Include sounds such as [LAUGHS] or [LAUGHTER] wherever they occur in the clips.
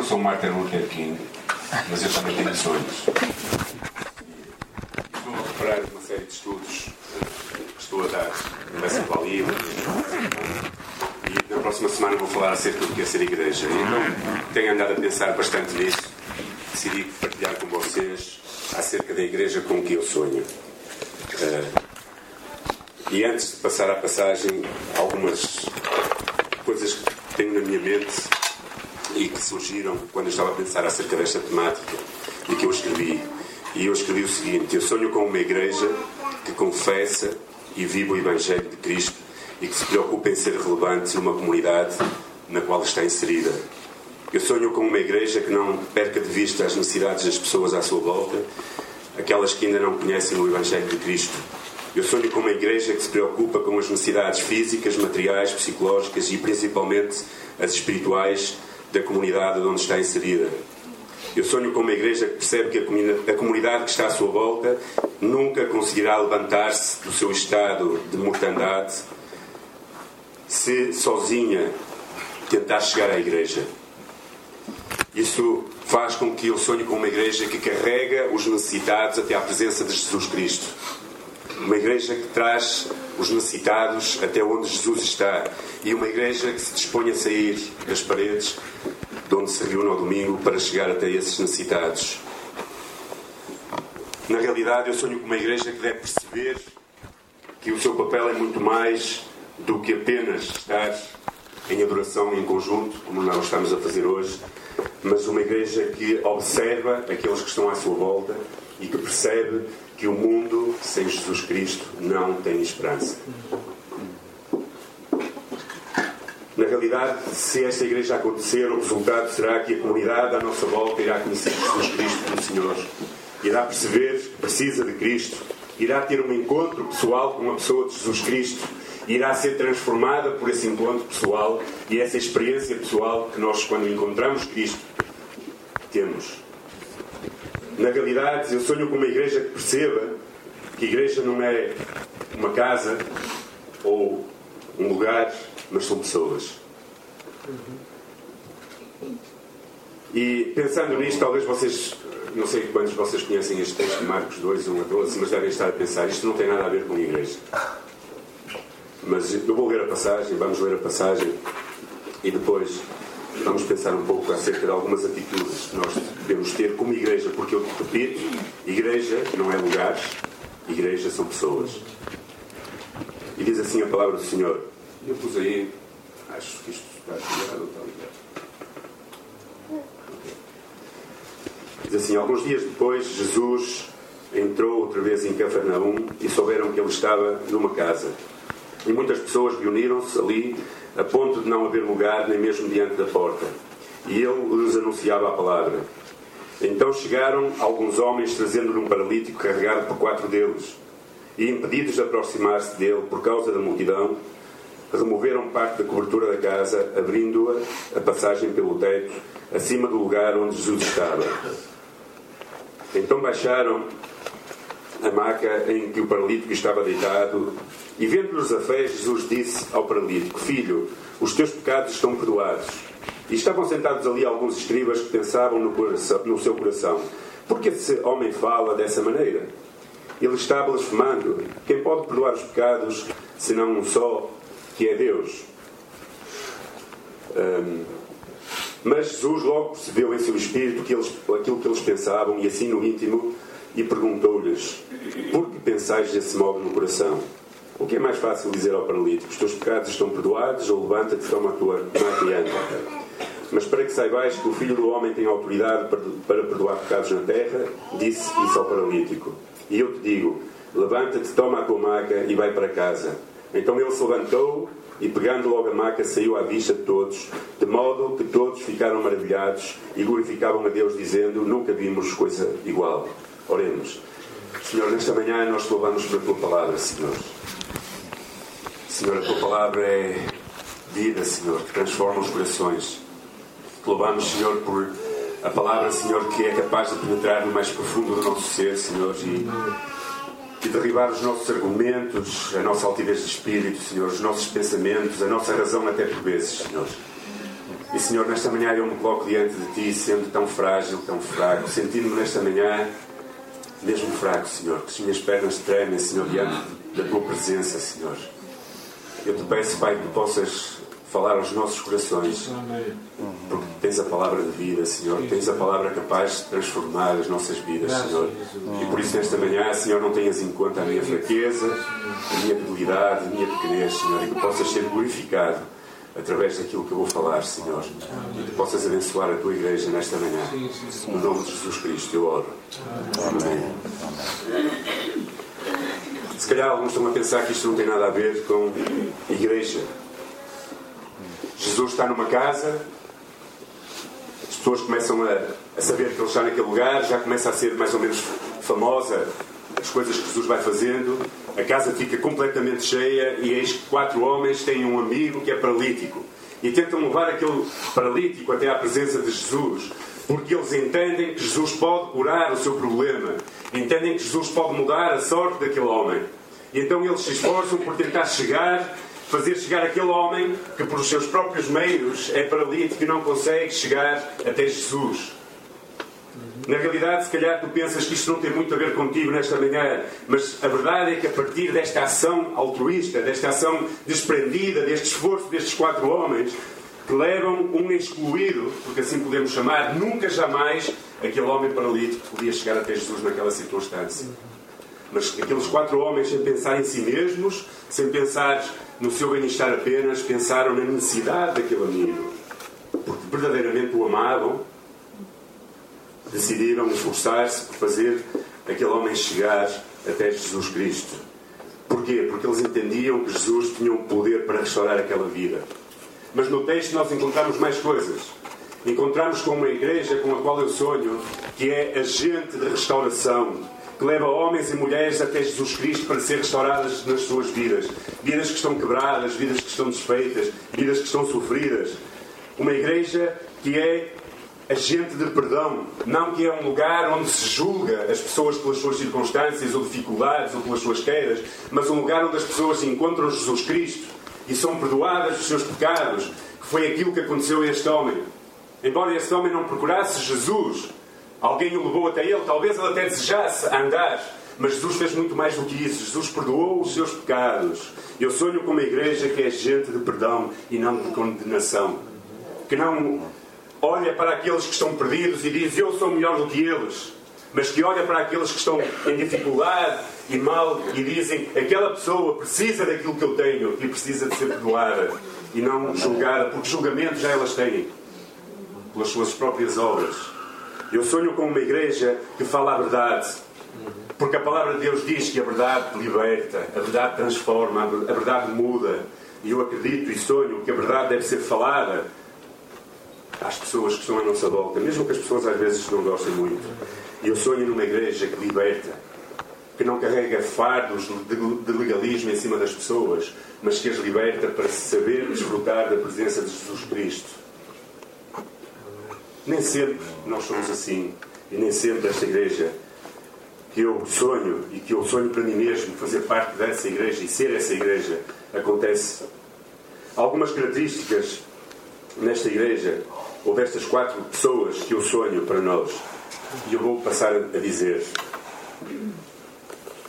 não sou Martin Luther King, mas eu também tenho sonhos. Estou a preparar uma série de estudos que estou a dar nessa qual E na próxima semana vou falar acerca do que é ser igreja. Então tenho andado a pensar bastante nisso. Decidi partilhar com vocês acerca da igreja com que eu sonho. Uh, e antes de passar à passagem, algumas coisas que tenho na minha mente surgiram quando eu estava a pensar acerca desta temática e que eu escrevi. E eu escrevi o seguinte: Eu sonho com uma igreja que confessa e vive o Evangelho de Cristo e que se preocupa em ser relevante numa comunidade na qual está inserida. Eu sonho com uma igreja que não perca de vista as necessidades das pessoas à sua volta, aquelas que ainda não conhecem o Evangelho de Cristo eu sonho com uma igreja que se preocupa com as necessidades físicas, materiais, psicológicas e principalmente as espirituais da comunidade onde está inserida. Eu sonho com uma igreja que percebe que a comunidade que está à sua volta nunca conseguirá levantar-se do seu estado de mortandade se sozinha tentar chegar à igreja. Isso faz com que eu sonhe com uma igreja que carrega os necessitados até à presença de Jesus Cristo uma igreja que traz os necessitados até onde Jesus está e uma igreja que se dispõe a sair das paredes de onde se reúne ao domingo para chegar até esses necessitados. Na realidade, eu sonho com uma igreja que deve perceber que o seu papel é muito mais do que apenas estar em adoração em conjunto, como nós estamos a fazer hoje, mas uma igreja que observa aqueles que estão à sua volta e que percebe que o mundo sem Jesus Cristo não tem esperança. Na realidade, se esta igreja acontecer, o resultado será que a comunidade à nossa volta irá conhecer Jesus Cristo como Senhor, irá perceber que precisa de Cristo, irá ter um encontro pessoal com a pessoa de Jesus Cristo, irá ser transformada por esse encontro pessoal e essa experiência pessoal que nós, quando encontramos Cristo, temos. Na realidade, eu sonho com uma igreja que perceba que a igreja não é uma casa ou um lugar, mas são pessoas. E pensando nisto, talvez vocês, não sei quantos vocês conhecem este texto de Marcos 2, 1 a 12, mas devem estar a pensar, isto não tem nada a ver com a igreja. Mas eu vou ler a passagem, vamos ler a passagem e depois vamos pensar um pouco acerca de algumas atitudes que nós devemos ter como igreja, porque eu repito, igreja não é lugares, igreja são pessoas. E diz assim a palavra do Senhor. Eu pus aí, acho que isto está ligado está ligado. Diz assim, alguns dias depois, Jesus entrou outra vez em Cafarnaum e souberam que ele estava numa casa. E muitas pessoas reuniram-se ali a ponto de não haver lugar nem mesmo diante da porta. E ele lhes anunciava a palavra. Então chegaram alguns homens trazendo-lhe um paralítico carregado por quatro deles. E impedidos de aproximar-se dele por causa da multidão, removeram parte da cobertura da casa, abrindo-a a passagem pelo teto, acima do lugar onde Jesus estava. Então baixaram a maca em que o paralítico estava deitado e vendo-lhes a fé, Jesus disse ao paralítico: Filho, os teus pecados estão perdoados. E estavam sentados ali alguns escribas que pensavam no, coração, no seu coração: Por que esse homem fala dessa maneira? Ele está blasfemando. Quem pode perdoar os pecados senão um só, que é Deus? Um, mas Jesus logo percebeu em seu espírito que eles, aquilo que eles pensavam, e assim no íntimo, e perguntou-lhes: Por que pensais desse modo no coração? O que é mais fácil dizer ao paralítico? Os teus pecados estão perdoados ou levanta-te e toma a tua mata e anda? Mas para que saibais que o Filho do Homem tem autoridade para perdoar pecados na terra, disse isso ao paralítico. E eu te digo: levanta-te, toma a tua maca e vai para casa. Então ele se levantou e, pegando logo a maca, saiu à vista de todos, de modo que todos ficaram maravilhados e glorificavam a Deus, dizendo: Nunca vimos coisa igual. Oremos. Senhor, nesta manhã nós te louvamos pela tua palavra, Senhor. Senhor, a tua palavra é vida, Senhor, que transforma os corações. Te louvamos, Senhor, por a palavra, Senhor, que é capaz de penetrar no mais profundo do nosso ser, Senhor, e, e derribar os nossos argumentos, a nossa altivez de espírito, Senhor, os nossos pensamentos, a nossa razão até por vezes, Senhor. E Senhor, nesta manhã eu me coloco diante de Ti, sendo tão frágil, tão fraco, sentindo-me nesta manhã mesmo fraco, Senhor, que as minhas pernas tremem, Senhor, diante da Tua presença, Senhor. Eu te peço, Pai, que possas falar aos nossos corações, porque tens a palavra de vida, Senhor, tens a palavra capaz de transformar as nossas vidas, Senhor. E por isso, nesta manhã, Senhor, não tenhas em conta a minha fraqueza, a minha debilidade, a minha pequenez, Senhor, e que possas ser glorificado através daquilo que eu vou falar, Senhor. E que possas abençoar a tua igreja nesta manhã. No nome de Jesus Cristo, eu oro. Amém. Se calhar alguns estão a pensar que isto não tem nada a ver com igreja. Jesus está numa casa, as pessoas começam a, a saber que ele está naquele lugar, já começa a ser mais ou menos famosa as coisas que Jesus vai fazendo, a casa fica completamente cheia e eis que quatro homens têm um amigo que é paralítico e tentam levar aquele paralítico até à presença de Jesus, porque eles entendem que Jesus pode curar o seu problema, entendem que Jesus pode mudar a sorte daquele homem. E então eles se esforçam por tentar chegar, fazer chegar aquele homem que por os seus próprios meios é paralítico e não consegue chegar até Jesus. Na realidade, se calhar tu pensas que isto não tem muito a ver contigo nesta manhã, mas a verdade é que a partir desta ação altruísta, desta ação desprendida, deste esforço destes quatro homens, que levam um excluído, porque assim podemos chamar, nunca jamais aquele homem paralítico podia chegar até Jesus naquela circunstância. Mas aqueles quatro homens, sem pensar em si mesmos, sem pensar no seu bem-estar apenas, pensaram na necessidade daquele amigo. Porque verdadeiramente o amavam decidiram esforçar-se por fazer aquele homem chegar até Jesus Cristo. Porquê? Porque eles entendiam que Jesus tinha um poder para restaurar aquela vida. Mas no texto nós encontramos mais coisas. Encontramos com uma igreja com a qual eu sonho, que é agente de restauração, que leva homens e mulheres até Jesus Cristo para ser restauradas nas suas vidas. Vidas que estão quebradas, vidas que estão desfeitas, vidas que estão sofridas. Uma igreja que é agente de perdão, não que é um lugar onde se julga as pessoas pelas suas circunstâncias ou dificuldades ou pelas suas quedas, mas um lugar onde as pessoas encontram Jesus Cristo e são perdoadas dos seus pecados, que foi aquilo que aconteceu a este homem. Embora este homem não procurasse Jesus, alguém o levou até ele, talvez ele até desejasse andar, mas Jesus fez muito mais do que isso. Jesus perdoou os seus pecados. Eu sonho com uma igreja que é gente de perdão e não de condenação. Que não olha para aqueles que estão perdidos e diz: Eu sou melhor do que eles. Mas que olha para aqueles que estão em dificuldade e mal e dizem: Aquela pessoa precisa daquilo que eu tenho e precisa de ser perdoada e não julgada, porque julgamento já elas têm pelas suas próprias obras. Eu sonho com uma igreja que fala a verdade. Porque a palavra de Deus diz que a verdade liberta, a verdade transforma, a verdade muda. E eu acredito e sonho que a verdade deve ser falada às pessoas que estão à nossa volta, mesmo que as pessoas às vezes não gostem muito. E eu sonho numa igreja que liberta, que não carrega fardos de legalismo em cima das pessoas, mas que as liberta para saber desfrutar da presença de Jesus Cristo. Nem sempre nós somos assim, e nem sempre esta igreja que eu sonho e que eu sonho para mim mesmo fazer parte dessa igreja e ser essa igreja acontece. Algumas características nesta igreja ou destas quatro pessoas que eu sonho para nós. E eu vou passar a dizer.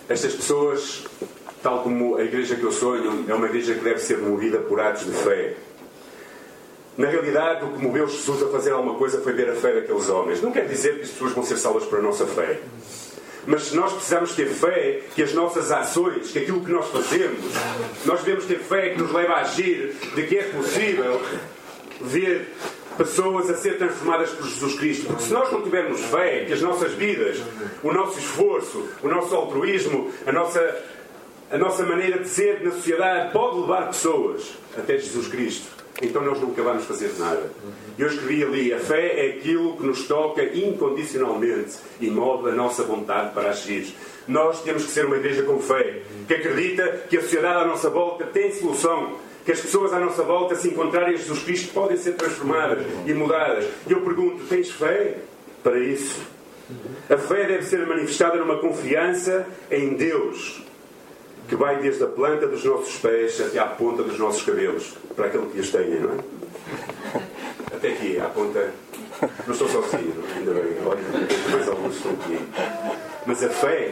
Estas pessoas, tal como a igreja que eu sonho, é uma igreja que deve ser movida por atos de fé. Na realidade, o que moveu Jesus a fazer alguma coisa foi ver a fé daqueles homens. Não quer dizer que as pessoas vão ser salvas para a nossa fé. Mas nós precisamos ter fé que as nossas ações, que aquilo que nós fazemos, nós devemos ter fé que nos leva a agir, de que é possível ver pessoas a ser transformadas por Jesus Cristo. Porque se nós não tivermos fé que as nossas vidas, o nosso esforço, o nosso altruísmo, a nossa, a nossa maneira de ser na sociedade pode levar pessoas até Jesus Cristo, então nós nunca vamos fazer nada. Eu escrevi ali: a fé é aquilo que nos toca incondicionalmente e move a nossa vontade para agir. Nós temos que ser uma igreja com fé, que acredita que a sociedade à nossa volta tem solução que as pessoas à nossa volta, se encontrarem Jesus Cristo, podem ser transformadas e mudadas. E eu pergunto: tens fé para isso? A fé deve ser manifestada numa confiança em Deus, que vai desde a planta dos nossos pés até à ponta dos nossos cabelos, para aquele que os tenha, não é? [LAUGHS] conta. Não estou sozinho, ainda bem. Olha, mais alguns estão aqui. Mas a fé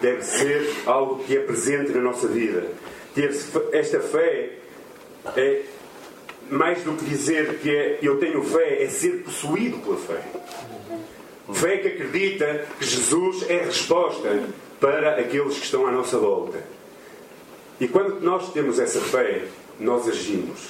deve ser algo que é presente na nossa vida. Esta fé é mais do que dizer que é, eu tenho fé, é ser possuído pela fé. Fé que acredita que Jesus é a resposta para aqueles que estão à nossa volta. E quando nós temos essa fé, nós agimos.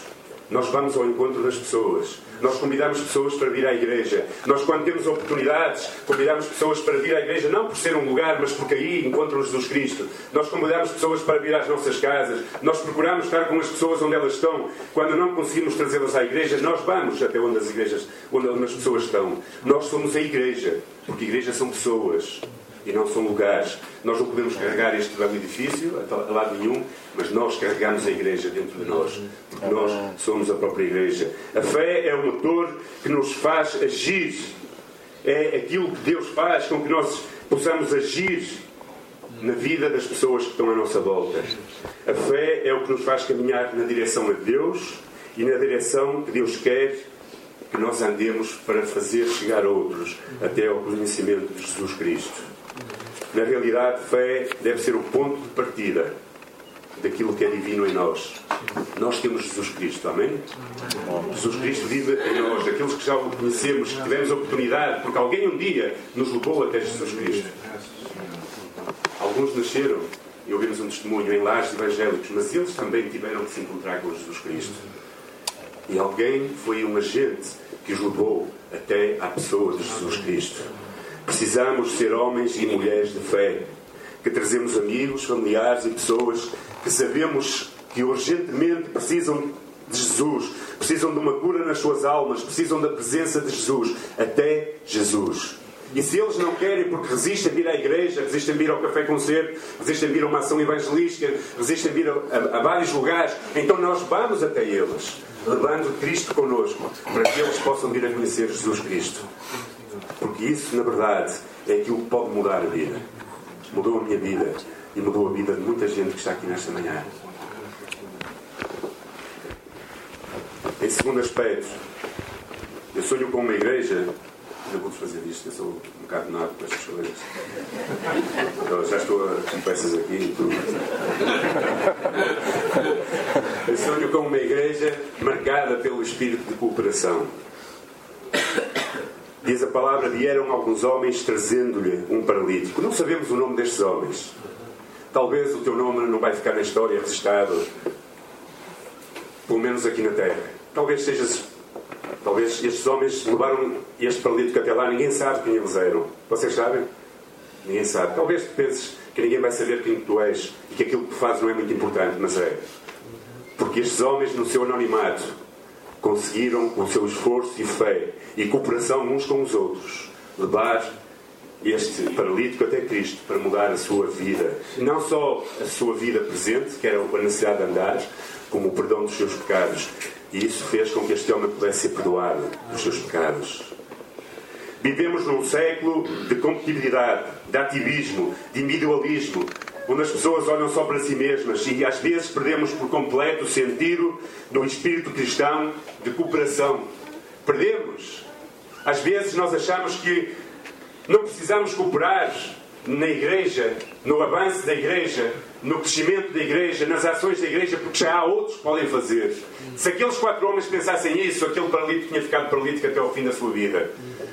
Nós vamos ao encontro das pessoas. Nós convidamos pessoas para vir à igreja. Nós, quando temos oportunidades, convidamos pessoas para vir à igreja, não por ser um lugar, mas porque aí encontram Jesus Cristo. Nós convidamos pessoas para vir às nossas casas. Nós procuramos estar com as pessoas onde elas estão. Quando não conseguimos trazê-las à igreja, nós vamos até onde as igrejas, onde as pessoas estão. Nós somos a igreja, porque igreja são pessoas e não são lugares. Nós não podemos carregar este belo edifício a lado nenhum, mas nós carregamos a igreja dentro de nós, porque nós somos a própria igreja. A fé é o motor que nos faz agir. É aquilo que Deus faz com que nós possamos agir na vida das pessoas que estão à nossa volta. A fé é o que nos faz caminhar na direção a Deus e na direção que Deus quer que nós andemos para fazer chegar outros até ao conhecimento de Jesus Cristo. Na realidade, fé deve ser o ponto de partida daquilo que é divino em nós. Nós temos Jesus Cristo, amém? Jesus Cristo vive em nós, aqueles que já o conhecemos, que tivemos a oportunidade, porque alguém um dia nos levou até Jesus Cristo. Alguns nasceram e ouvimos um testemunho em lares evangélicos, mas eles também tiveram que se encontrar com Jesus Cristo. E alguém foi um agente que os levou até à pessoa de Jesus Cristo. Precisamos ser homens e mulheres de fé, que trazemos amigos, familiares e pessoas que sabemos que urgentemente precisam de Jesus, precisam de uma cura nas suas almas, precisam da presença de Jesus, até Jesus. E se eles não querem porque resistem a vir à igreja, resistem a vir ao café concerto, resistem a vir a uma ação evangelística, resistem a vir a, a, a vários lugares, então nós vamos até eles, levando Cristo connosco, para que eles possam vir a conhecer Jesus Cristo. Porque isso, na verdade, é aquilo que pode mudar a vida. Mudou a minha vida e mudou a vida de muita gente que está aqui nesta manhã. Em segundo aspecto, eu sonho com uma igreja. Eu vou fazer isto, eu sou um bocado nada com estas coisas. Eu já estou com peças aqui e tudo. Eu sonho com uma igreja marcada pelo espírito de cooperação. Diz a palavra: vieram alguns homens trazendo-lhe um paralítico. Não sabemos o nome destes homens. Talvez o teu nome não vai ficar na história registrado, pelo menos aqui na Terra. Talvez sejas. Talvez estes homens levaram este paralítico até lá, ninguém sabe quem eles eram. Vocês sabem? Ninguém sabe. Talvez penses que ninguém vai saber quem tu és e que aquilo que tu fazes não é muito importante, mas é. Porque estes homens, no seu anonimato, conseguiram, com seu esforço e fé e cooperação uns com os outros, levar este paralítico até Cristo para mudar a sua vida. Não só a sua vida presente, que era a necessidade de andar, como o perdão dos seus pecados. E isso fez com que este homem pudesse ser perdoado dos seus pecados. Vivemos num século de competitividade, de ativismo, de individualismo, onde as pessoas olham só para si mesmas e às vezes perdemos por completo o sentido do espírito cristão de cooperação. Perdemos. Às vezes nós achamos que não precisamos cooperar na igreja, no avanço da igreja, no crescimento da igreja, nas ações da igreja, porque já há outros que podem fazer. Se aqueles quatro homens pensassem isso, aquele paralítico tinha ficado paralítico até ao fim da sua vida.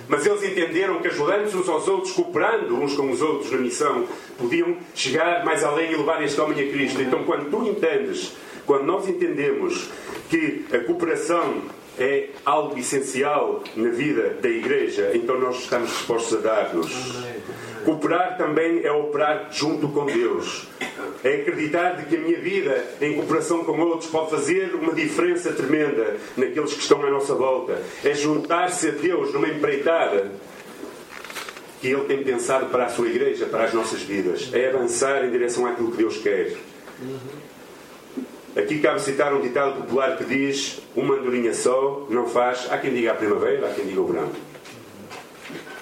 Mas eles entenderam que ajudando-se uns aos outros, cooperando uns com os outros na missão, podiam chegar mais além e levar este homem a Cristo. Então, quando tu entendes, quando nós entendemos que a cooperação é algo essencial na vida da Igreja, então nós estamos dispostos a dar-nos. Cooperar também é operar junto com Deus. É acreditar de que a minha vida, em cooperação com outros, pode fazer uma diferença tremenda naqueles que estão à nossa volta. É juntar-se a Deus numa empreitada que Ele tem pensado para a sua igreja, para as nossas vidas. É avançar em direção àquilo que Deus quer. Aqui cabe citar um ditado popular que diz: Uma andorinha só não faz. Há quem diga a primavera, há quem diga o verão.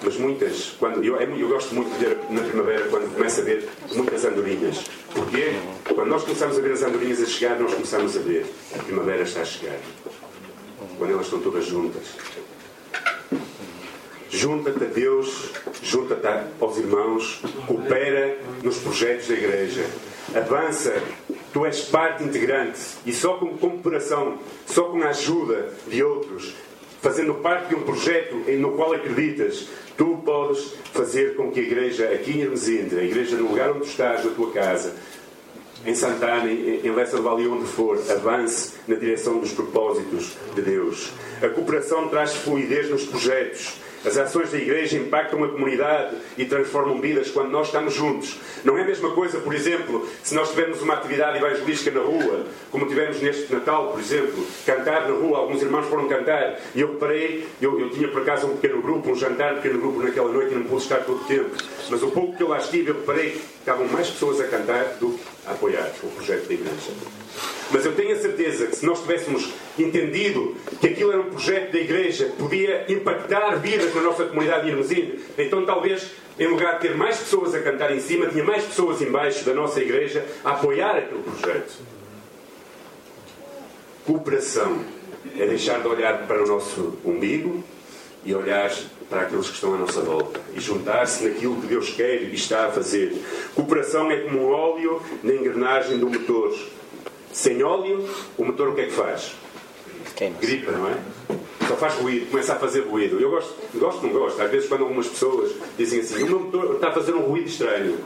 Mas muitas, quando, eu, eu gosto muito de ver na primavera, quando começa a ver muitas andorinhas. Porquê? Quando nós começamos a ver as andorinhas a chegar, nós começamos a ver a primavera está a chegar. Quando elas estão todas juntas. junta-te a Deus, junta-te aos irmãos, coopera nos projetos da igreja, avança. Tu és parte integrante e só com cooperação, só com a ajuda de outros, fazendo parte de um projeto no qual acreditas, tu podes fazer com que a igreja aqui em Hermesinde, a igreja no lugar onde estás, na tua casa, em Santana, em Lessa Vale, onde for, avance na direção dos propósitos de Deus. A cooperação traz fluidez nos projetos. As ações da igreja impactam a comunidade e transformam vidas quando nós estamos juntos. Não é a mesma coisa, por exemplo, se nós tivermos uma atividade evangelística na rua, como tivemos neste Natal, por exemplo, cantar na rua, alguns irmãos foram cantar, e eu reparei, eu, eu tinha por acaso um pequeno grupo, um jantar, um pequeno grupo naquela noite e não pude estar todo o tempo. Mas o pouco que eu lá estive, eu reparei que estavam mais pessoas a cantar do que a apoiar o projeto da igreja. Mas eu tenho a certeza que se nós tivéssemos entendido que aquilo era um projeto da igreja que podia impactar vidas na nossa comunidade de Irmesinde, então talvez, em lugar de ter mais pessoas a cantar em cima, tinha mais pessoas embaixo da nossa igreja a apoiar aquele projeto. Cooperação é deixar de olhar para o nosso umbigo e olhar para aqueles que estão à nossa volta e juntar-se naquilo que Deus quer e está a fazer. Cooperação é como o óleo na engrenagem do motor. Sem óleo, o motor o que é que faz? Gripa, não é? Só faz ruído, começa a fazer ruído. Eu gosto, gosto não gosto. Às vezes, quando algumas pessoas dizem assim: o meu motor está a fazer um ruído estranho.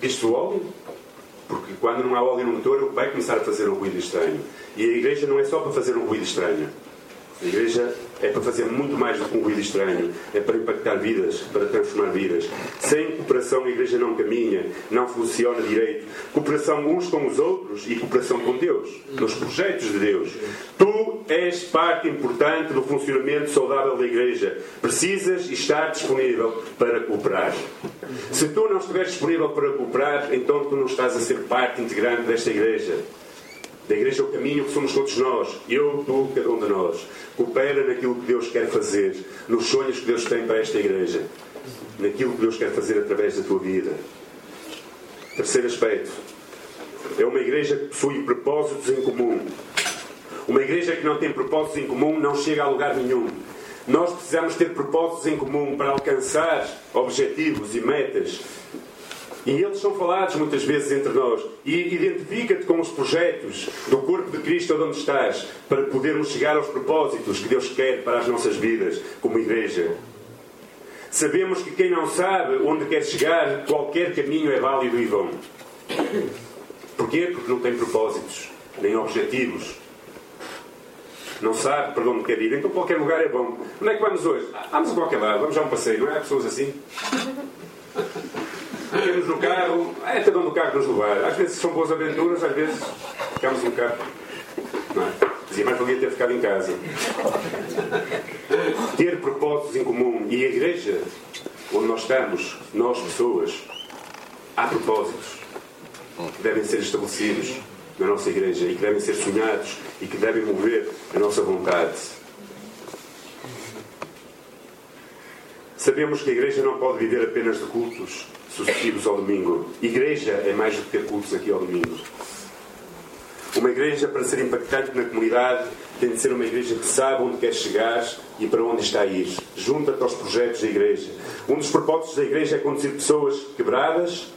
Isto o óleo? Porque quando não há óleo no motor, vai começar a fazer um ruído estranho. E a igreja não é só para fazer um ruído estranho. A igreja é para fazer muito mais do que um ruído estranho. É para impactar vidas, para transformar vidas. Sem cooperação, a igreja não caminha, não funciona direito. Cooperação uns com os outros e cooperação com Deus, nos projetos de Deus. Tu és parte importante do funcionamento saudável da igreja. Precisas estar disponível para cooperar. Se tu não estiveres disponível para cooperar, então tu não estás a ser parte integrante desta igreja da Igreja é o caminho que somos todos nós, eu, tu, cada um de nós. Coopera naquilo que Deus quer fazer, nos sonhos que Deus tem para esta Igreja, naquilo que Deus quer fazer através da tua vida. Terceiro aspecto. É uma igreja que possui propósitos em comum. Uma igreja que não tem propósitos em comum não chega a lugar nenhum. Nós precisamos ter propósitos em comum para alcançar objetivos e metas e eles são falados muitas vezes entre nós. E identifica-te com os projetos do corpo de Cristo onde estás, para podermos chegar aos propósitos que Deus quer para as nossas vidas como igreja. Sabemos que quem não sabe onde quer chegar, qualquer caminho é válido e bom. Porquê? Porque não tem propósitos, nem objetivos. Não sabe para onde quer ir, então qualquer lugar é bom. Onde é que vamos hoje? vamos a qualquer lado, vamos a um passeio, não é? Há pessoas assim. Ficamos no carro, é até onde o carro nos levar. Às vezes são boas aventuras, às vezes ficamos no carro. Não é? Dizia, mais valia ter ficado em casa. Ter propósitos em comum. E a igreja, onde nós estamos, nós pessoas, há propósitos que devem ser estabelecidos na nossa igreja e que devem ser sonhados e que devem mover a nossa vontade. Sabemos que a igreja não pode viver apenas de cultos, sucessivos ao domingo. Igreja é mais do que ter cultos aqui ao domingo. Uma igreja, para ser impactante na comunidade, tem de ser uma igreja que sabe onde quer chegar e para onde está a ir. Junta-te aos projetos da igreja. Um dos propósitos da igreja é conduzir pessoas quebradas,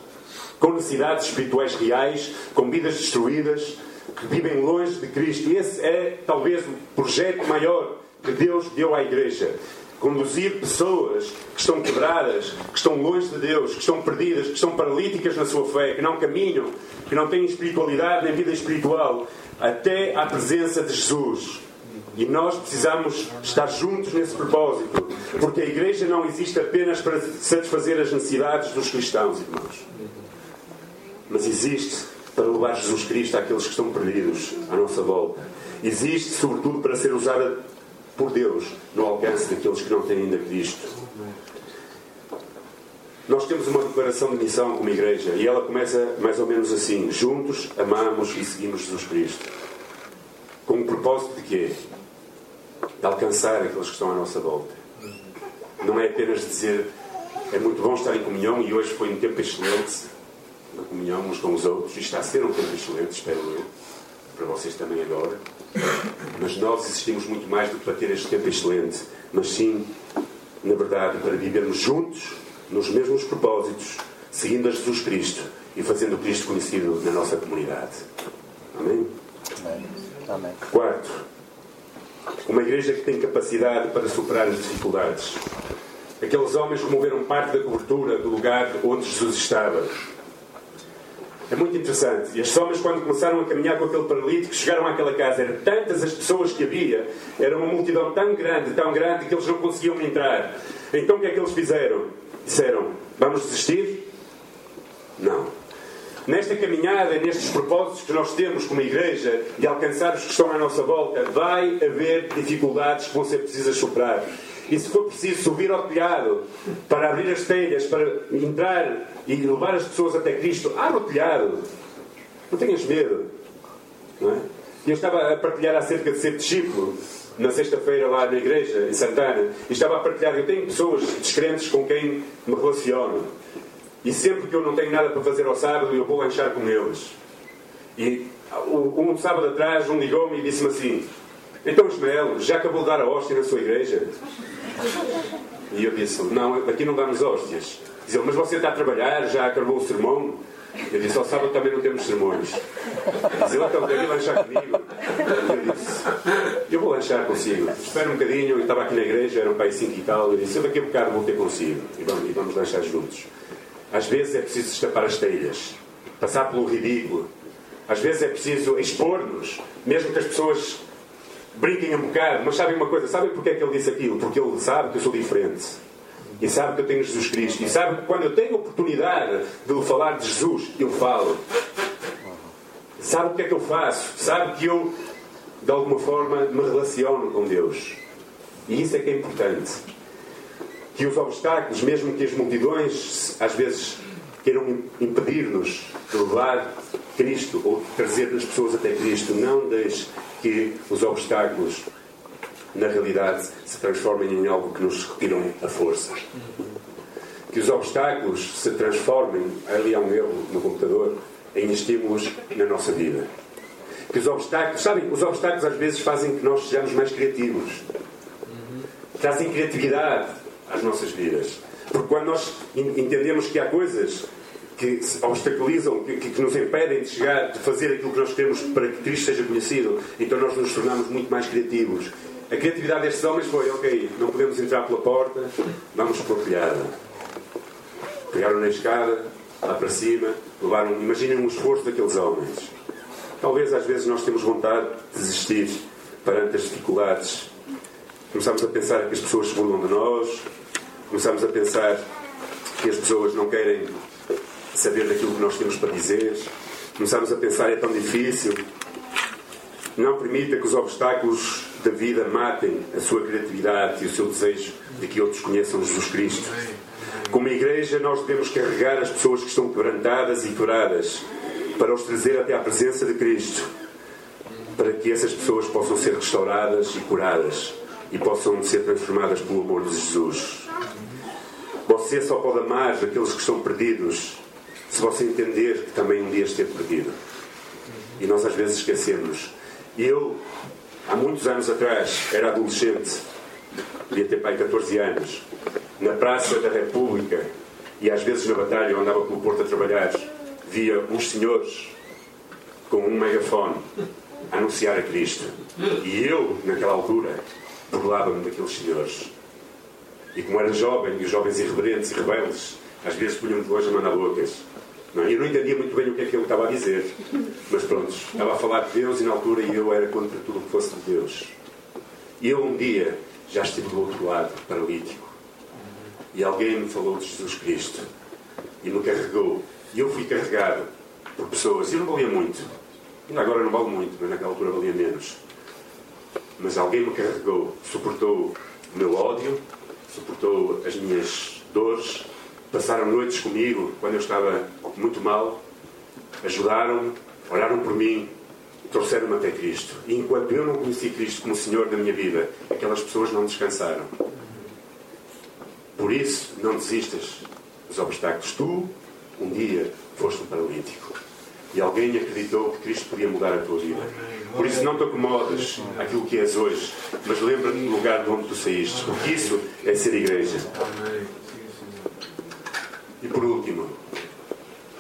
com necessidades espirituais reais, com vidas destruídas, que vivem longe de Cristo. Esse é, talvez, o projeto maior que Deus deu à igreja conduzir pessoas que estão quebradas, que estão longe de Deus, que estão perdidas, que estão paralíticas na sua fé, que não caminham, que não têm espiritualidade nem vida espiritual, até à presença de Jesus. E nós precisamos estar juntos nesse propósito, porque a igreja não existe apenas para satisfazer as necessidades dos cristãos, irmãos, mas existe para levar Jesus Cristo àqueles que estão perdidos à nossa volta. Existe, sobretudo, para ser usada por Deus no alcance daqueles que não têm ainda Cristo. Nós temos uma declaração de missão como igreja e ela começa mais ou menos assim: juntos amamos e seguimos Jesus Cristo. Com o propósito de quê? De alcançar aqueles que estão à nossa volta. Não é apenas dizer é muito bom estar em comunhão e hoje foi um tempo excelente na comunhão uns com os outros e está a ser um tempo excelente, espero eu, para vocês também agora. Mas nós existimos muito mais do que para ter este tempo excelente, mas sim, na verdade, para vivermos juntos, nos mesmos propósitos, seguindo a Jesus Cristo e fazendo Cristo conhecido na nossa comunidade. Amém? Amém. Amém. Quarto, uma igreja que tem capacidade para superar as dificuldades. Aqueles homens removeram parte da cobertura do lugar onde Jesus estava. É muito interessante. E estes homens, quando começaram a caminhar com aquele paralítico, chegaram àquela casa. Eram tantas as pessoas que havia, era uma multidão tão grande, tão grande, que eles não conseguiam entrar. Então o que é que eles fizeram? Disseram: Vamos desistir? Não. Nesta caminhada, nestes propósitos que nós temos como igreja, de alcançar os que estão à nossa volta, vai haver dificuldades que vão ser precisas superar. E se for preciso subir ao telhado para abrir as telhas, para entrar e levar as pessoas até Cristo, abre o telhado. Não tenhas medo. Não é? Eu estava a partilhar acerca de ser discípulo na sexta-feira lá na igreja, em Santana, e estava a partilhar. Eu tenho pessoas descrentes com quem me relaciono. E sempre que eu não tenho nada para fazer ao sábado, eu vou lanchar com eles. E um sábado atrás, um ligou-me e disse-me assim: Então, Ismael, já acabou de dar a hóstia na sua igreja? E eu disse: Não, aqui não damos hóstias. Diz ele: Mas você está a trabalhar, já acabou o sermão? Eu disse: Ao sábado também não temos sermões. Diz ele: Então, quer lanchar comigo? Eu disse: Eu vou lanchar consigo. Espera um bocadinho, eu estava aqui na igreja, eram para aí 5 e tal. Eu disse: Eu daqui a bocado vou ter consigo. E vamos, e vamos lanchar juntos. Às vezes é preciso destapar as telhas, passar pelo ridículo. Às vezes é preciso expor-nos, mesmo que as pessoas brinquem um bocado. Mas sabem uma coisa? Sabem porque é que ele disse aquilo? Porque ele sabe que eu sou diferente. E sabe que eu tenho Jesus Cristo. E sabe que quando eu tenho a oportunidade de lhe falar de Jesus, eu falo. Sabe o que é que eu faço? Sabe que eu, de alguma forma, me relaciono com Deus. E isso é que é importante que os obstáculos, mesmo que as multidões às vezes queiram impedir-nos de levar Cristo ou trazer as pessoas até Cristo, não deixe que os obstáculos, na realidade, se transformem em algo que nos retiram a força. Que os obstáculos se transformem, ali há um erro no computador, em estímulos na nossa vida. Que os obstáculos, sabem, os obstáculos às vezes fazem que nós sejamos mais criativos. Trazem criatividade, às nossas vidas. Porque quando nós entendemos que há coisas que obstaculizam, que, que, nos impedem de chegar, de fazer aquilo que nós queremos para que Cristo seja conhecido, então nós nos tornamos muito mais criativos. A criatividade destes homens foi, ok, não podemos entrar pela porta, vamos pela telhada. Pegaram na escada, lá para cima, levaram, imaginem o esforço daqueles homens. Talvez às vezes nós temos vontade de desistir perante as dificuldades Começamos a pensar que as pessoas se burlam de nós, começamos a pensar que as pessoas não querem saber daquilo que nós temos para dizer, começamos a pensar é tão difícil. Não permita que os obstáculos da vida matem a sua criatividade e o seu desejo de que outros conheçam Jesus Cristo. Como igreja, nós devemos carregar as pessoas que estão quebrantadas e curadas para os trazer até à presença de Cristo, para que essas pessoas possam ser restauradas e curadas e possam ser transformadas pelo amor de Jesus. Você só pode amar aqueles que estão perdidos se você entender que também um dia esteve perdido. E nós às vezes esquecemos. Eu, há muitos anos atrás, era adolescente, devia ter pai 14 anos, na Praça da República e às vezes na batalha, eu andava pelo Porto a trabalhar, via uns senhores com um megafone a anunciar a Cristo. E eu, naquela altura, burlava-me daqueles senhores. E como era jovem, e os jovens irreverentes e rebeldes, às vezes longe a mandar bocas. Não, eu não entendia muito bem o que é que ele estava a dizer. Mas pronto, estava a falar de Deus e na altura eu era contra tudo o que fosse de Deus. E eu um dia já estive do outro lado, paralítico. E alguém me falou de Jesus Cristo. E me carregou. E eu fui carregado por pessoas. Eu não valia muito. Ainda agora não vale muito, mas naquela altura valia menos mas alguém me carregou, suportou o meu ódio, suportou as minhas dores, passaram noites comigo quando eu estava muito mal, ajudaram-me, oraram por mim, trouxeram-me até Cristo. E enquanto eu não conheci Cristo como Senhor da minha vida, aquelas pessoas não descansaram. Por isso, não desistas dos obstáculos. Tu, um dia, foste um paralítico. E alguém acreditou que Cristo podia mudar a tua vida. Por isso não te acomodas àquilo que és hoje, mas lembra-te do lugar de onde tu saíste. Porque isso é ser igreja. E por último,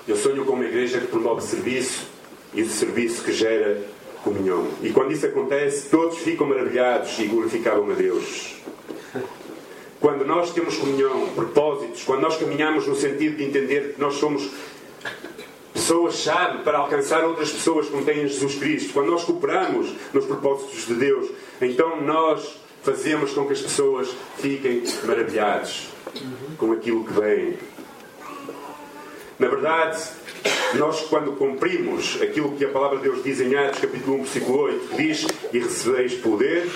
eu sonho com uma igreja que promove serviço e o serviço que gera comunhão. E quando isso acontece, todos ficam maravilhados e glorificavam a Deus. Quando nós temos comunhão, propósitos, quando nós caminhamos no sentido de entender que nós somos pessoas-chave para alcançar outras pessoas como tem Jesus Cristo, quando nós cooperamos nos propósitos de Deus, então nós fazemos com que as pessoas fiquem maravilhadas com aquilo que vem. Na verdade, nós quando cumprimos aquilo que a palavra de Deus diz em Atos capítulo 1, versículo 8, diz e recebeis poder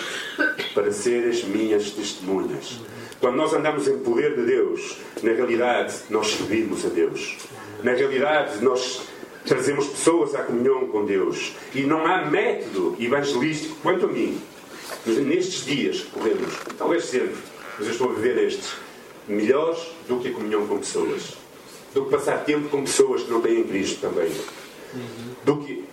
para ser as minhas testemunhas. Quando nós andamos em poder de Deus, na realidade nós servimos a Deus. Na realidade nós trazemos pessoas à comunhão com Deus. E não há método evangelístico, quanto a mim, nestes dias que corremos, talvez sempre, mas eu estou a viver estes, melhores do que a comunhão com pessoas do que passar tempo com pessoas que não têm Cristo também. Do que,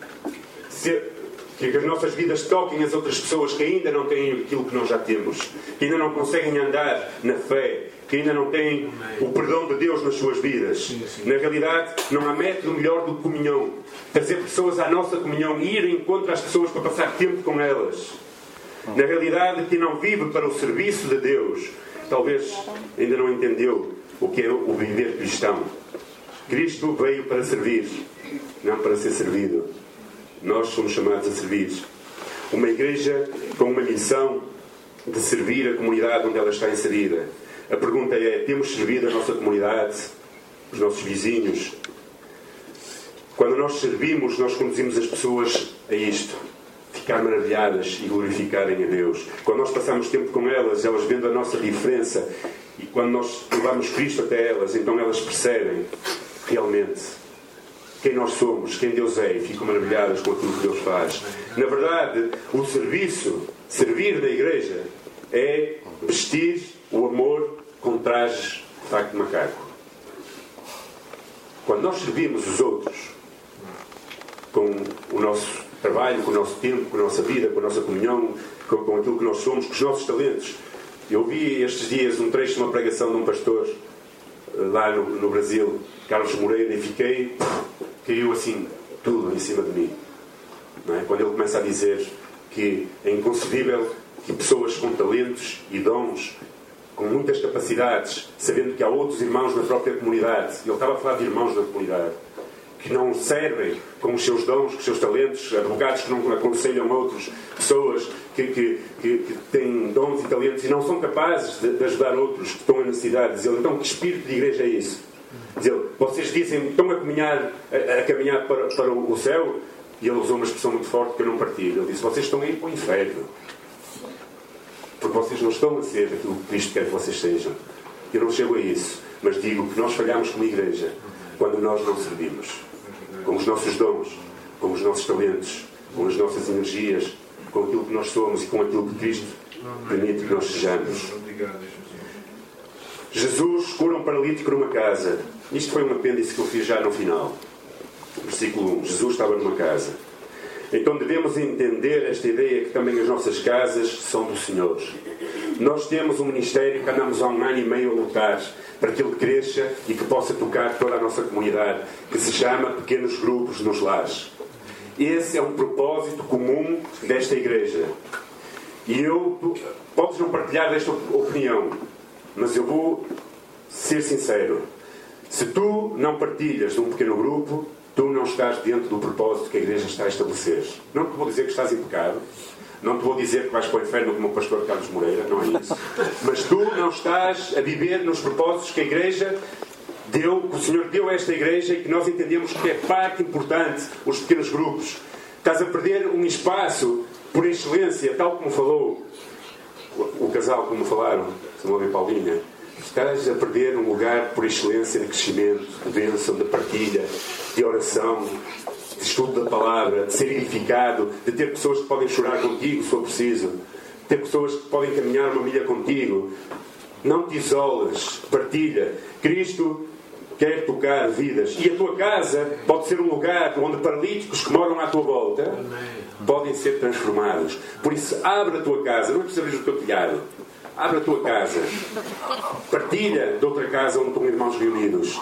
ser, que as nossas vidas toquem as outras pessoas que ainda não têm aquilo que nós já temos, que ainda não conseguem andar na fé, que ainda não têm o perdão de Deus nas suas vidas. Na realidade, não há método melhor do que comunhão. Trazer pessoas à nossa comunhão, ir em encontro às pessoas para passar tempo com elas. Na realidade, quem não vive para o serviço de Deus, talvez ainda não entendeu o que é o viver cristão. Cristo veio para servir, não para ser servido. Nós somos chamados a servir. Uma igreja com uma missão de servir a comunidade onde ela está inserida. A pergunta é: temos servido a nossa comunidade, os nossos vizinhos? Quando nós servimos, nós conduzimos as pessoas a isto. Ficar maravilhadas e glorificarem a Deus. Quando nós passamos tempo com elas, elas vendo a nossa diferença e quando nós levamos Cristo até elas, então elas percebem realmente quem nós somos, quem Deus é, e ficam maravilhadas com aquilo que Deus faz. Na verdade, o serviço, servir na igreja, é vestir o amor com trajes de facto de macaco. Quando nós servimos os outros com o nosso trabalho, com o nosso tempo, com a nossa vida, com a nossa comunhão, com, com aquilo que nós somos, com os nossos talentos. Eu vi estes dias um trecho de uma pregação de um pastor lá no, no Brasil Carlos Moreira e fiquei, caiu assim tudo em cima de mim. É? Quando ele começa a dizer que é inconcebível que pessoas com talentos e dons, com muitas capacidades, sabendo que há outros irmãos na própria comunidade, ele estava a falar de irmãos da comunidade, que não servem com os seus dons, com os seus talentos, advogados que não aconselham outros, pessoas que, que, que, que têm dons e talentos e não são capazes de, de ajudar outros que estão em necessidade. Ele, então, que espírito de igreja é isso? Dizer, vocês dizem estão a caminhar, a, a caminhar para, para o céu, e ele usou uma expressão muito forte que eu não partilho. Ele disse: Vocês estão a ir para o inferno. Porque vocês não estão a ser aquilo que Cristo quer que vocês sejam. Eu não chego a isso. Mas digo que nós falhamos como igreja quando nós não servimos. Com os nossos dons, com os nossos talentos, com as nossas energias, com aquilo que nós somos e com aquilo que Cristo permite que nós sejamos. Jesus cura um paralítico numa casa. Isto foi um apêndice que eu fiz já no final. Versículo 1. Jesus estava numa casa. Então devemos entender esta ideia que também as nossas casas são do Senhor. Nós temos um ministério que andamos há um ano e meio a lutar para que ele cresça e que possa tocar toda a nossa comunidade, que se chama Pequenos Grupos nos Lares. Esse é um propósito comum desta igreja. E eu, podes não partilhar desta opinião, mas eu vou ser sincero. Se tu não partilhas de um pequeno grupo, tu não estás dentro do propósito que a igreja está a estabelecer. Não te vou dizer que estás em pecado, não te vou dizer que vais para o inferno como o pastor Carlos Moreira, não é isso. Mas tu não estás a viver nos propósitos que a igreja deu, que o Senhor deu a esta igreja e que nós entendemos que é parte importante, os pequenos grupos. Estás a perder um espaço por excelência, tal como falou o casal, como falaram, Samuel e Paulinha, estás a perder um lugar por excelência de crescimento, de bênção, de partilha, de oração, de estudo da palavra, de ser edificado, de ter pessoas que podem chorar contigo se for preciso, ter pessoas que podem caminhar uma milha contigo. Não te isolas, partilha. Cristo quer tocar vidas. E a tua casa pode ser um lugar onde paralíticos que moram à tua volta podem ser transformados. Por isso, abre a tua casa. Não é preciso abrir o teu telhado. Abre a tua casa. Partilha de outra casa onde estão irmãos reunidos.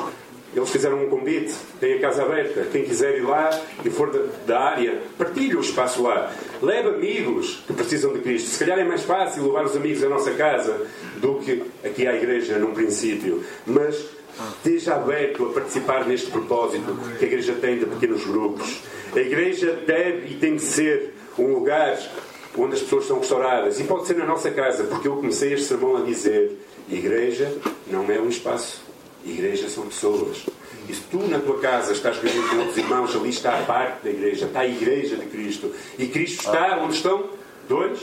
Eles fizeram um convite, tem a casa aberta. Quem quiser ir lá e for da, da área, partilhe o espaço lá. Leve amigos que precisam de Cristo. Se calhar é mais fácil levar os amigos à nossa casa do que aqui à igreja, num princípio. Mas esteja aberto a participar neste propósito que a igreja tem de pequenos grupos. A igreja deve e tem de ser um lugar onde as pessoas são restauradas. E pode ser na nossa casa, porque eu comecei este sermão a dizer: igreja não é um espaço Igreja são pessoas. E se tu na tua casa estás reunido com outros irmãos, ali está a parte da igreja, está a igreja de Cristo. E Cristo está onde estão? Dois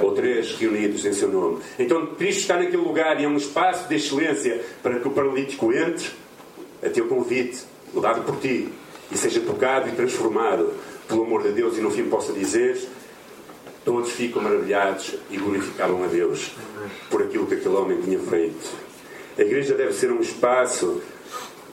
ou três reunidos em seu nome. Então Cristo está naquele lugar e é um espaço de excelência para que o paralítico entre a teu convite, levado por ti, e seja tocado e transformado pelo amor de Deus e no fim possa dizer todos ficam maravilhados e glorificavam a Deus por aquilo que aquele homem tinha feito. A igreja deve ser um espaço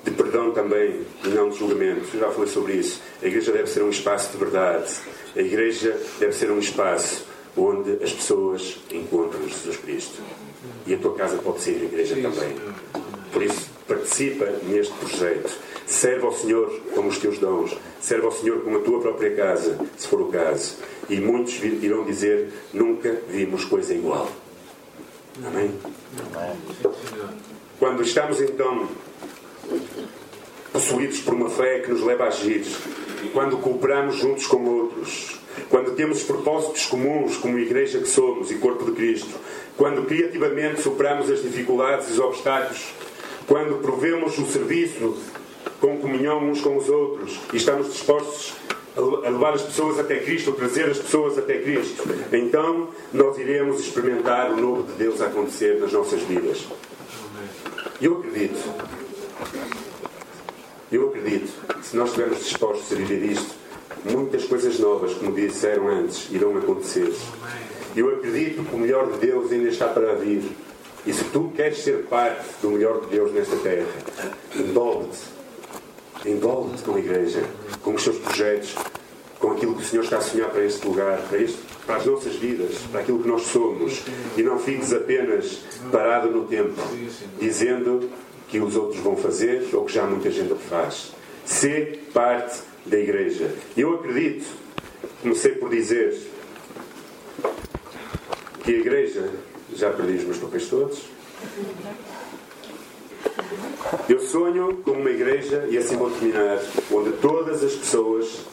de perdão também e não de julgamento. Eu já falei sobre isso. A igreja deve ser um espaço de verdade. A igreja deve ser um espaço onde as pessoas encontram Jesus Cristo. E a tua casa pode ser a igreja também. Por isso, participa neste projeto. Serve ao Senhor com os teus dons. Serve ao Senhor com a tua própria casa, se for o caso. E muitos irão dizer: nunca vimos coisa igual. Amém? Quando estamos então possuídos por uma fé que nos leva a agir, quando cooperamos juntos com outros, quando temos propósitos comuns como igreja que somos e corpo de Cristo, quando criativamente superamos as dificuldades e os obstáculos, quando provemos o serviço com comunhão uns com os outros e estamos dispostos a levar as pessoas até Cristo, a trazer as pessoas até Cristo, então nós iremos experimentar o novo de Deus a acontecer nas nossas vidas. Eu acredito, eu acredito que se nós estivermos dispostos a viver isto, muitas coisas novas, como disseram antes, irão acontecer. Eu acredito que o melhor de Deus ainda está para vir. E se tu queres ser parte do melhor de Deus nesta terra, envolve-te. Envolve-te com a igreja, com os seus projetos, com aquilo que o Senhor está a sonhar para este lugar, para, este, para as nossas vidas, para aquilo que nós somos. E não fiques apenas parado no tempo, dizendo que os outros vão fazer ou que já muita gente faz. Ser parte da igreja. Eu acredito, comecei por dizer que a igreja, já perdi os meus papéis todos. Eu sonho com uma igreja, e assim vou terminar, onde todas as pessoas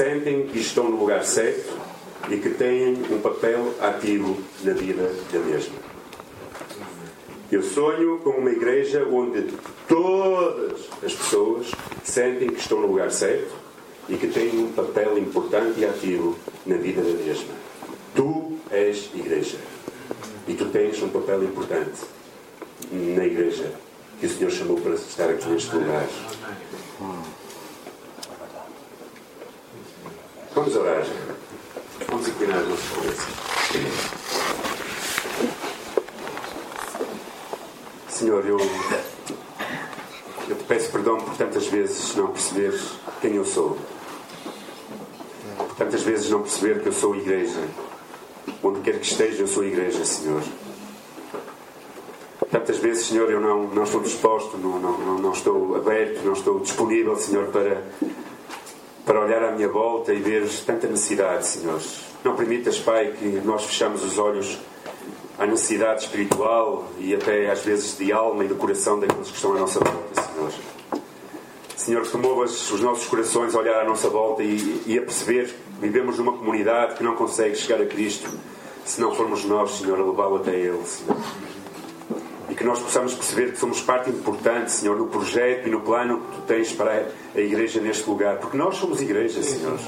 sentem que estão no lugar certo e que têm um papel ativo na vida da mesma. Eu sonho com uma igreja onde todas as pessoas sentem que estão no lugar certo e que têm um papel importante e ativo na vida da mesma. Tu és igreja e tu tens um papel importante na igreja que o Senhor chamou para estar aqui neste lugar. Vamos orar. Vamos inclinar as nossas cabeças. Senhor, eu, eu te peço perdão por tantas vezes não perceber quem eu sou. Por tantas vezes não perceber que eu sou igreja. Onde quer que esteja, eu sou igreja, Senhor. Tantas vezes, Senhor, eu não, não estou disposto, não, não, não estou aberto, não estou disponível, Senhor, para para olhar à minha volta e ver tanta necessidade, Senhor. Não permitas, Pai, que nós fechamos os olhos à necessidade espiritual e até às vezes de alma e do coração daqueles que estão à nossa volta, Senhor. Senhor, que movas os nossos corações a olhar à nossa volta e, e a perceber que vivemos numa comunidade que não consegue chegar a Cristo se não formos nós, Senhor, a levá-lo até Ele, Senhor que nós possamos perceber que somos parte importante, Senhor, no projeto e no plano que tu tens para a igreja neste lugar. Porque nós somos igreja, Senhor.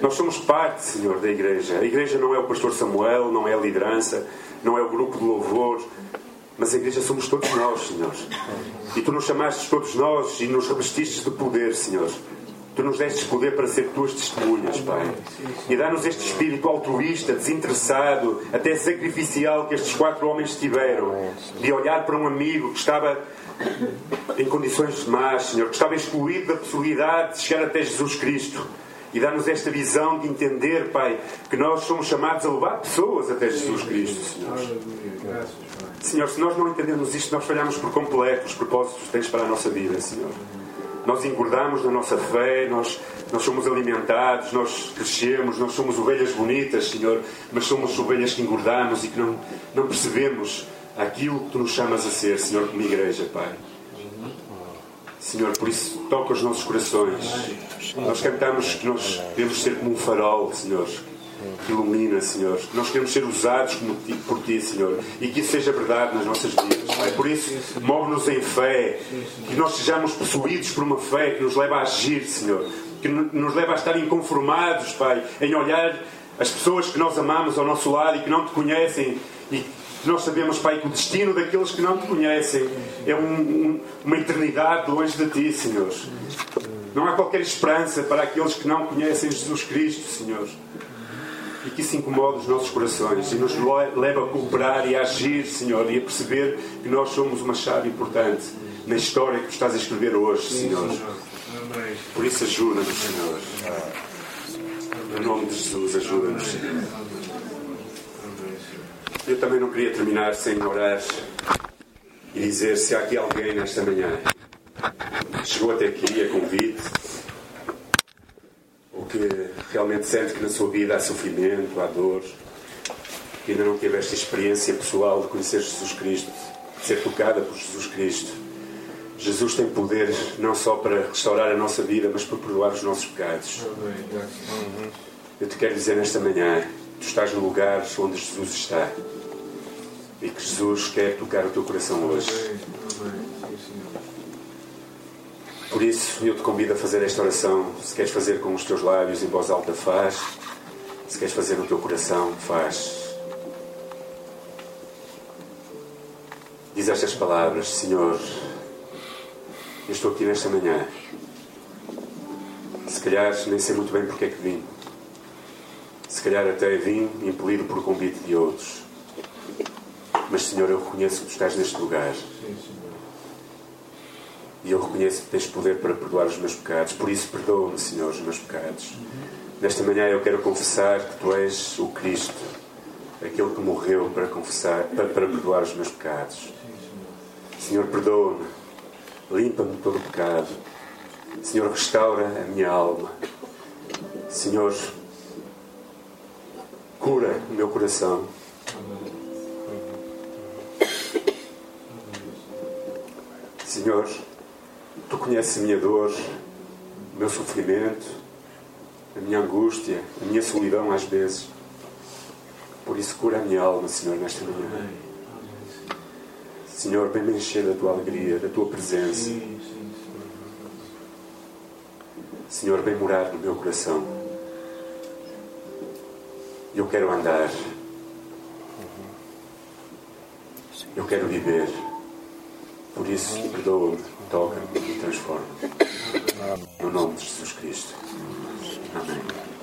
Nós somos parte, Senhor, da igreja. A igreja não é o pastor Samuel, não é a liderança, não é o grupo de louvor, mas a igreja somos todos nós, Senhor. E tu nos chamaste todos nós e nos revestiste de poder, Senhor, Tu nos destes poder para ser tuas testemunhas, Pai. E dá-nos este espírito altruísta, desinteressado, até sacrificial que estes quatro homens tiveram. De olhar para um amigo que estava em condições más, Senhor, que estava excluído da possibilidade de chegar até Jesus Cristo. E dá-nos esta visão de entender, Pai, que nós somos chamados a levar pessoas até Jesus Cristo, Senhor. Senhor, se nós não entendemos isto, nós falhamos por completo os propósitos que tens para a nossa vida, Senhor. Nós engordamos na nossa fé, nós, nós somos alimentados, nós crescemos, nós somos ovelhas bonitas, Senhor, mas somos ovelhas que engordamos e que não, não percebemos aquilo que Tu nos chamas a ser, Senhor, como igreja, Pai. Senhor, por isso toca os nossos corações. Nós cantamos que nós queremos ser como um farol, Senhor, ilumina, Senhor. Nós queremos ser usados por Ti, Senhor. E que isso seja verdade nas nossas vidas, Pai. Por isso, move-nos em fé. Que nós sejamos possuídos por uma fé que nos leva a agir, Senhor. Que nos leva a estar inconformados, Pai, em olhar as pessoas que nós amamos ao nosso lado e que não Te conhecem e nós sabemos, Pai, que o destino daqueles que não te conhecem é um, um, uma eternidade longe de ti, Senhor. Não há qualquer esperança para aqueles que não conhecem Jesus Cristo, Senhor. E que isso incomoda os nossos corações e nos leva a cooperar e a agir, Senhor, e a perceber que nós somos uma chave importante na história que tu estás a escrever hoje, Senhor. Por isso, ajuda-nos, Senhor. Em nome de Jesus, ajuda-nos, Senhor. Eu também não queria terminar sem orar e dizer se há aqui alguém nesta manhã chegou até aqui a convite que realmente sente que na sua vida há sofrimento, há dor, que ainda não teve esta experiência pessoal de conhecer Jesus Cristo, de ser tocada por Jesus Cristo. Jesus tem poder não só para restaurar a nossa vida, mas para perdoar os nossos pecados. Eu te quero dizer nesta manhã, tu estás no lugar onde Jesus está e que Jesus quer tocar o teu coração hoje. Por isso, eu te convido a fazer esta oração. Se queres fazer com os teus lábios em voz alta, faz. Se queres fazer no teu coração, faz. Diz estas palavras: Senhor, eu estou aqui nesta manhã. Se calhar nem sei muito bem porque é que vim. Se calhar até vim impelido por convite de outros. Mas, Senhor, eu reconheço que tu estás neste lugar. E eu reconheço que tens poder para perdoar os meus pecados. Por isso, perdoa-me, Senhor, os meus pecados. Nesta manhã eu quero confessar que tu és o Cristo, aquele que morreu para, confessar, para, para perdoar os meus pecados. Senhor, perdoa-me. Limpa-me todo o pecado. Senhor, restaura a minha alma. Senhor, cura o meu coração. Senhor, tu conheces a minha dor, o meu sofrimento, a minha angústia, a minha solidão às vezes. Por isso, cura a minha alma, Senhor, nesta manhã. Senhor, vem me encher da tua alegria, da tua presença. Senhor, vem morar no meu coração. Eu quero andar. Eu quero viver. Por isso, perdoa-me, toca-me e transforma. No nome de Jesus Cristo. Amém.